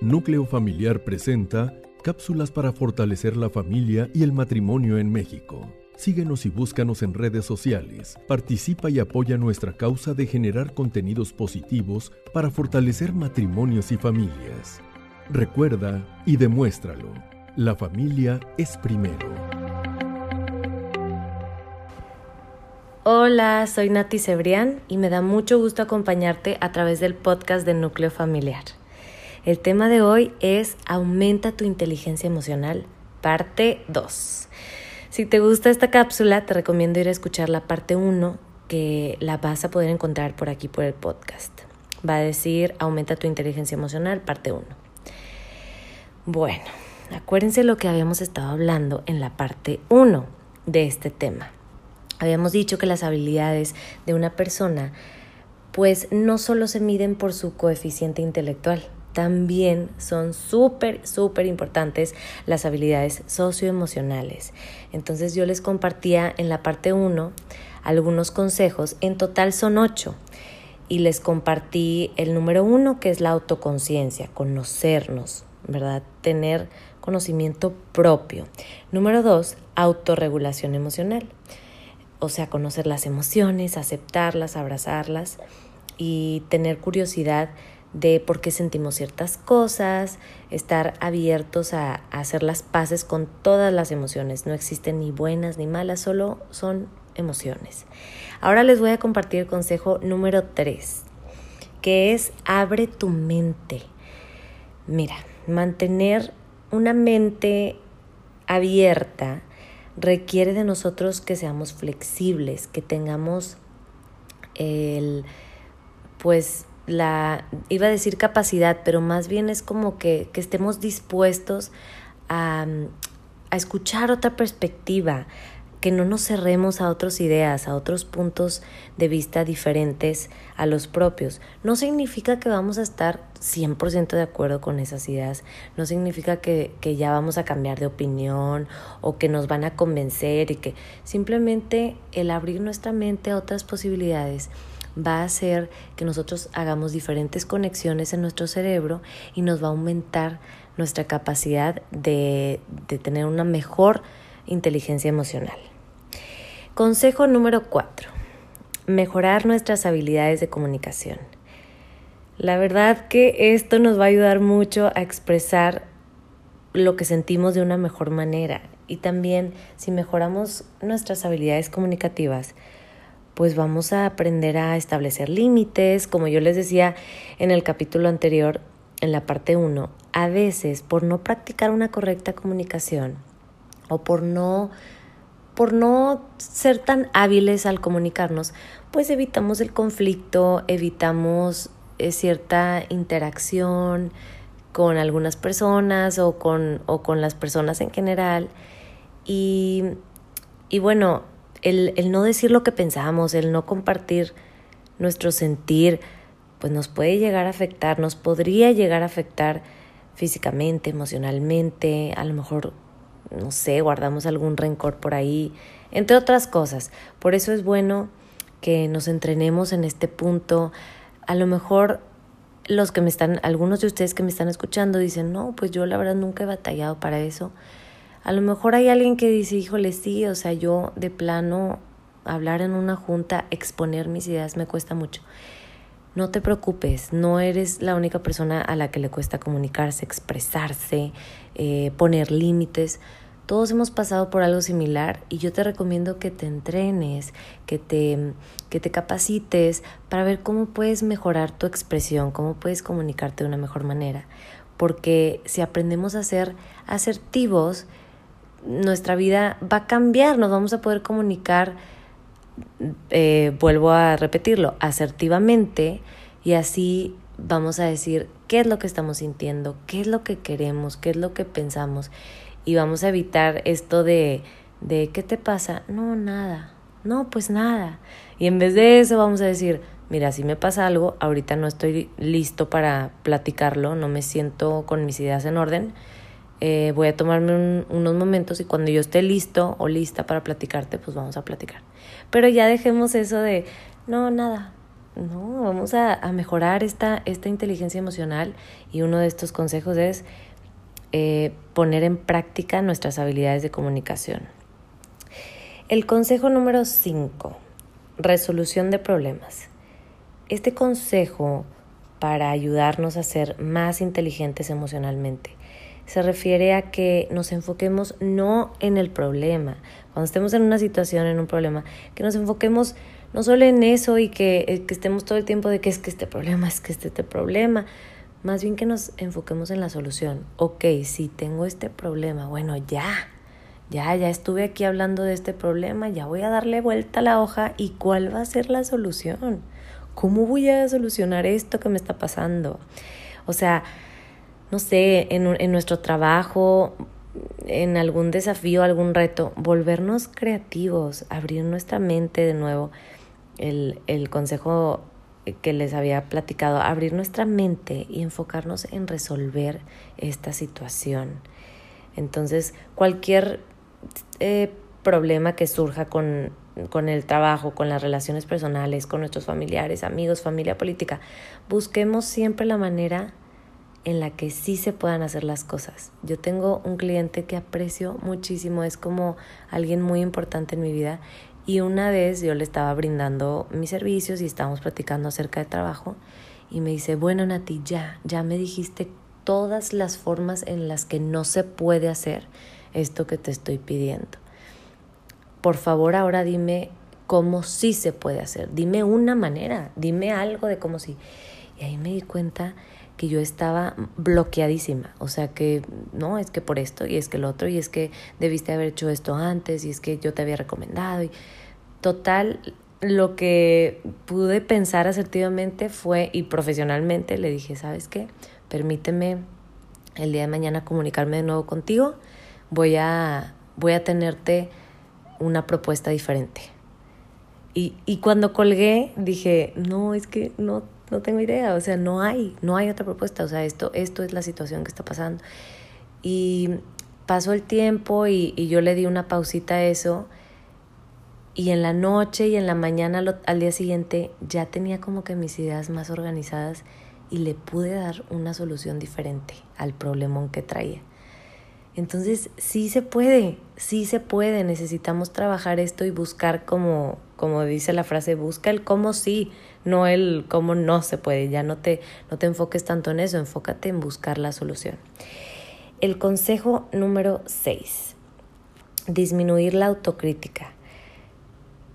Núcleo Familiar presenta cápsulas para fortalecer la familia y el matrimonio en México. Síguenos y búscanos en redes sociales. Participa y apoya nuestra causa de generar contenidos positivos para fortalecer matrimonios y familias. Recuerda y demuéstralo. La familia es primero. Hola, soy Nati Cebrián y me da mucho gusto acompañarte a través del podcast de Núcleo Familiar. El tema de hoy es Aumenta tu inteligencia emocional, parte 2. Si te gusta esta cápsula, te recomiendo ir a escuchar la parte 1, que la vas a poder encontrar por aquí por el podcast. Va a decir Aumenta tu inteligencia emocional, parte 1. Bueno, acuérdense lo que habíamos estado hablando en la parte 1 de este tema. Habíamos dicho que las habilidades de una persona pues no solo se miden por su coeficiente intelectual, también son súper, súper importantes las habilidades socioemocionales. Entonces yo les compartía en la parte 1 algunos consejos, en total son 8, y les compartí el número 1 que es la autoconciencia, conocernos, ¿verdad? Tener conocimiento propio. Número 2, autorregulación emocional, o sea, conocer las emociones, aceptarlas, abrazarlas y tener curiosidad de por qué sentimos ciertas cosas, estar abiertos a, hacer las paces con todas las emociones. No existen ni buenas ni malas, solo son emociones. Ahora les voy a compartir el consejo número 3, que es abre tu mente. Mira, mantener una mente abierta requiere de nosotros que seamos flexibles, que tengamos el pues la, iba a decir capacidad, pero más bien es como que, que estemos dispuestos a, a escuchar otra perspectiva, que no nos cerremos a otras ideas, a otros puntos de vista diferentes a los propios. No significa que vamos a estar 100% de acuerdo con esas ideas, no significa que, que, ya vamos a cambiar de opinión o que nos van a convencer y que simplemente el abrir nuestra mente a otras posibilidades va a hacer que nosotros hagamos diferentes conexiones en nuestro cerebro y nos va a aumentar nuestra capacidad de, de tener una mejor inteligencia emocional. Consejo número 4. Mejorar nuestras habilidades de comunicación. La verdad que esto nos va a ayudar mucho a expresar lo que sentimos de una mejor manera y también si mejoramos nuestras habilidades comunicativas, pues vamos a aprender a establecer límites, como yo les decía en el capítulo anterior, en la parte 1, a veces por no practicar una correcta comunicación o por no por no ser tan hábiles al comunicarnos, pues evitamos el conflicto, evitamos eh, cierta interacción con algunas personas o con, o con las personas en general. Y, y bueno, el, el no decir lo que pensamos, el no compartir nuestro sentir, pues nos puede llegar a afectar, nos podría llegar a afectar físicamente, emocionalmente, a lo mejor, no sé, guardamos algún rencor por ahí, entre otras cosas. Por eso es bueno que nos entrenemos en este punto. A lo mejor los que me están, algunos de ustedes que me están escuchando dicen, no, pues yo la verdad nunca he batallado para eso. A lo mejor hay alguien que dice, híjole, sí, o sea, yo de plano hablar en una junta, exponer mis ideas me cuesta mucho. No te preocupes, no eres la única persona a la que le cuesta comunicarse, expresarse, eh, poner límites. Todos hemos pasado por algo similar y yo te recomiendo que te entrenes, que te, que te capacites para ver cómo puedes mejorar tu expresión, cómo puedes comunicarte de una mejor manera. Porque si aprendemos a ser asertivos, nuestra vida va a cambiar, nos vamos a poder comunicar, eh, vuelvo a repetirlo, asertivamente y así vamos a decir qué es lo que estamos sintiendo, qué es lo que queremos, qué es lo que pensamos y vamos a evitar esto de, de ¿qué te pasa? No, nada, no, pues nada. Y en vez de eso vamos a decir, mira, si me pasa algo, ahorita no estoy listo para platicarlo, no me siento con mis ideas en orden eh, voy a tomarme unos momentos y cuando yo esté listo o lista para platicarte, pues vamos a platicar. Pero ya dejemos eso de, no, nada, no, vamos a, mejorar esta, esta inteligencia emocional y uno de estos consejos es eh, poner en práctica nuestras habilidades de comunicación. El consejo número 5, resolución de problemas. Este consejo para ayudarnos a ser más inteligentes emocionalmente se refiere a que nos enfoquemos no en el problema, cuando estemos en una situación, en un problema, que nos enfoquemos no solo en eso y que, eh, estemos todo el tiempo de que es que este problema, es que este, este problema, más bien que nos enfoquemos en la solución. Ok, si tengo este problema, bueno, ya, ya, ya estuve aquí hablando de este problema, ya voy a darle vuelta a la hoja y cuál va a ser la solución. ¿Cómo voy a solucionar esto que me está pasando? O sea, no sé, en, en nuestro trabajo, en algún desafío, algún reto, volvernos creativos, abrir nuestra mente de nuevo. El, el consejo que les había platicado, abrir nuestra mente y enfocarnos en resolver esta situación. Entonces, cualquier eh, problema que surja con, con el trabajo, con las relaciones personales, con nuestros familiares, amigos, familia política, busquemos siempre la manera en la que sí se puedan hacer las cosas. Yo tengo un cliente que aprecio muchísimo, es como alguien muy importante en mi vida y una vez yo le estaba brindando mis servicios y estábamos platicando acerca de trabajo y me dice, bueno Nati, ya, ya me dijiste todas las formas en las que no se puede hacer esto que te estoy pidiendo. Por favor, ahora dime cómo sí se puede hacer. Dime una manera, dime algo de cómo sí. Y ahí me di cuenta que yo estaba bloqueadísima, o sea que no, es que por esto y es que lo otro y es que debiste haber hecho esto antes y es que yo te había recomendado y total lo que pude pensar asertivamente fue y profesionalmente le dije, ¿sabes qué? Permíteme el día de mañana comunicarme de nuevo contigo, voy a voy a tenerte una propuesta diferente. Y, y cuando colgué dije, no, es que no no tengo idea, o sea, no hay, no hay otra propuesta, o sea, esto, esto es la situación que está pasando. Y pasó el tiempo y, y yo le di una pausita a eso y en la noche y en la mañana al día siguiente ya tenía como que mis ideas más organizadas y le pude dar una solución diferente al problemón que traía. Entonces, sí se puede, sí se puede, necesitamos trabajar esto y buscar como, como dice la frase, busca el cómo sí, no el cómo no se puede, ya no te, no te enfoques tanto en eso, enfócate en buscar la solución. El consejo número 6, disminuir la autocrítica.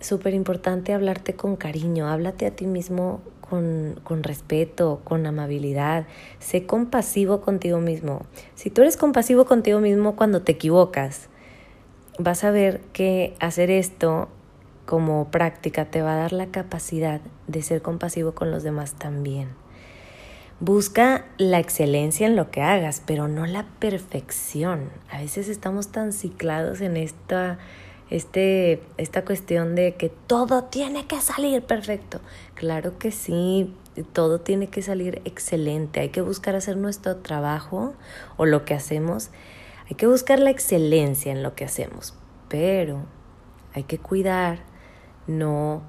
Súper importante hablarte con cariño, háblate a ti mismo con, respeto, con amabilidad. Sé compasivo contigo mismo. Si tú eres compasivo contigo mismo cuando te equivocas, vas a ver que hacer esto como práctica te va a dar la capacidad de ser compasivo con los demás también. Busca la excelencia en lo que hagas, pero no la perfección. A veces estamos tan ciclados en esta este, esta cuestión de que todo tiene que salir perfecto. Claro que sí, todo tiene que salir excelente. Hay que buscar hacer nuestro trabajo o lo que hacemos. Hay que buscar la excelencia en lo que hacemos, pero hay que cuidar, no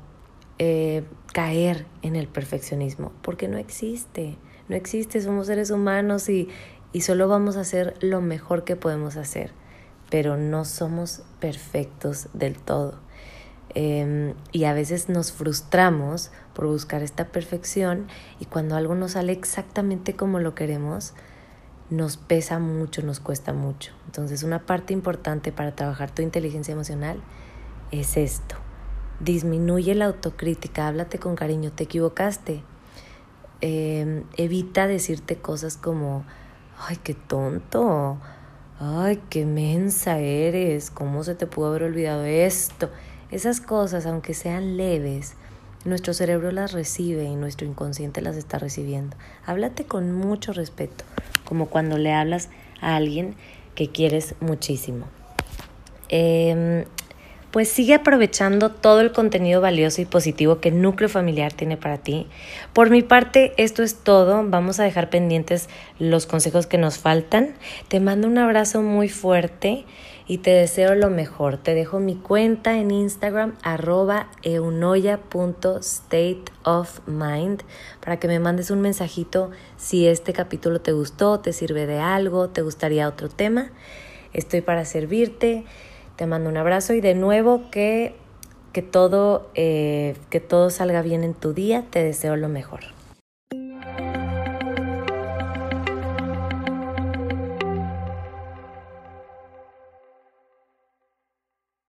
eh, caer en el perfeccionismo, porque no existe. No existe, somos seres humanos y, y solo vamos a hacer lo mejor que podemos hacer pero no somos perfectos del todo. Em, y a veces nos frustramos por buscar esta perfección y cuando algo no sale exactamente como lo queremos, nos pesa mucho, nos cuesta mucho. Entonces una parte importante para trabajar tu inteligencia emocional es esto. Disminuye la autocrítica, háblate con cariño, te equivocaste. Em, evita decirte cosas como, ay, qué tonto, ay, qué mensa eres, ¿cómo se te pudo haber olvidado esto? Esas cosas, aunque sean leves, nuestro cerebro las recibe y nuestro inconsciente las está recibiendo. Háblate con mucho respeto, como cuando le hablas a alguien que quieres muchísimo. Em, pues sigue aprovechando todo el contenido valioso y positivo que Núcleo Familiar tiene para ti. Por mi parte, esto es todo. Vamos a dejar pendientes los consejos que nos faltan. Te mando un abrazo muy fuerte y te deseo lo mejor. Te dejo mi cuenta en Instagram arroba eunoya.stateofmind para que me mandes un mensajito si este capítulo te gustó, te sirve de algo, te gustaría otro tema. Estoy para servirte. Te mando un abrazo y de nuevo que, que, todo, eh, que todo salga bien en tu día. Te deseo lo mejor.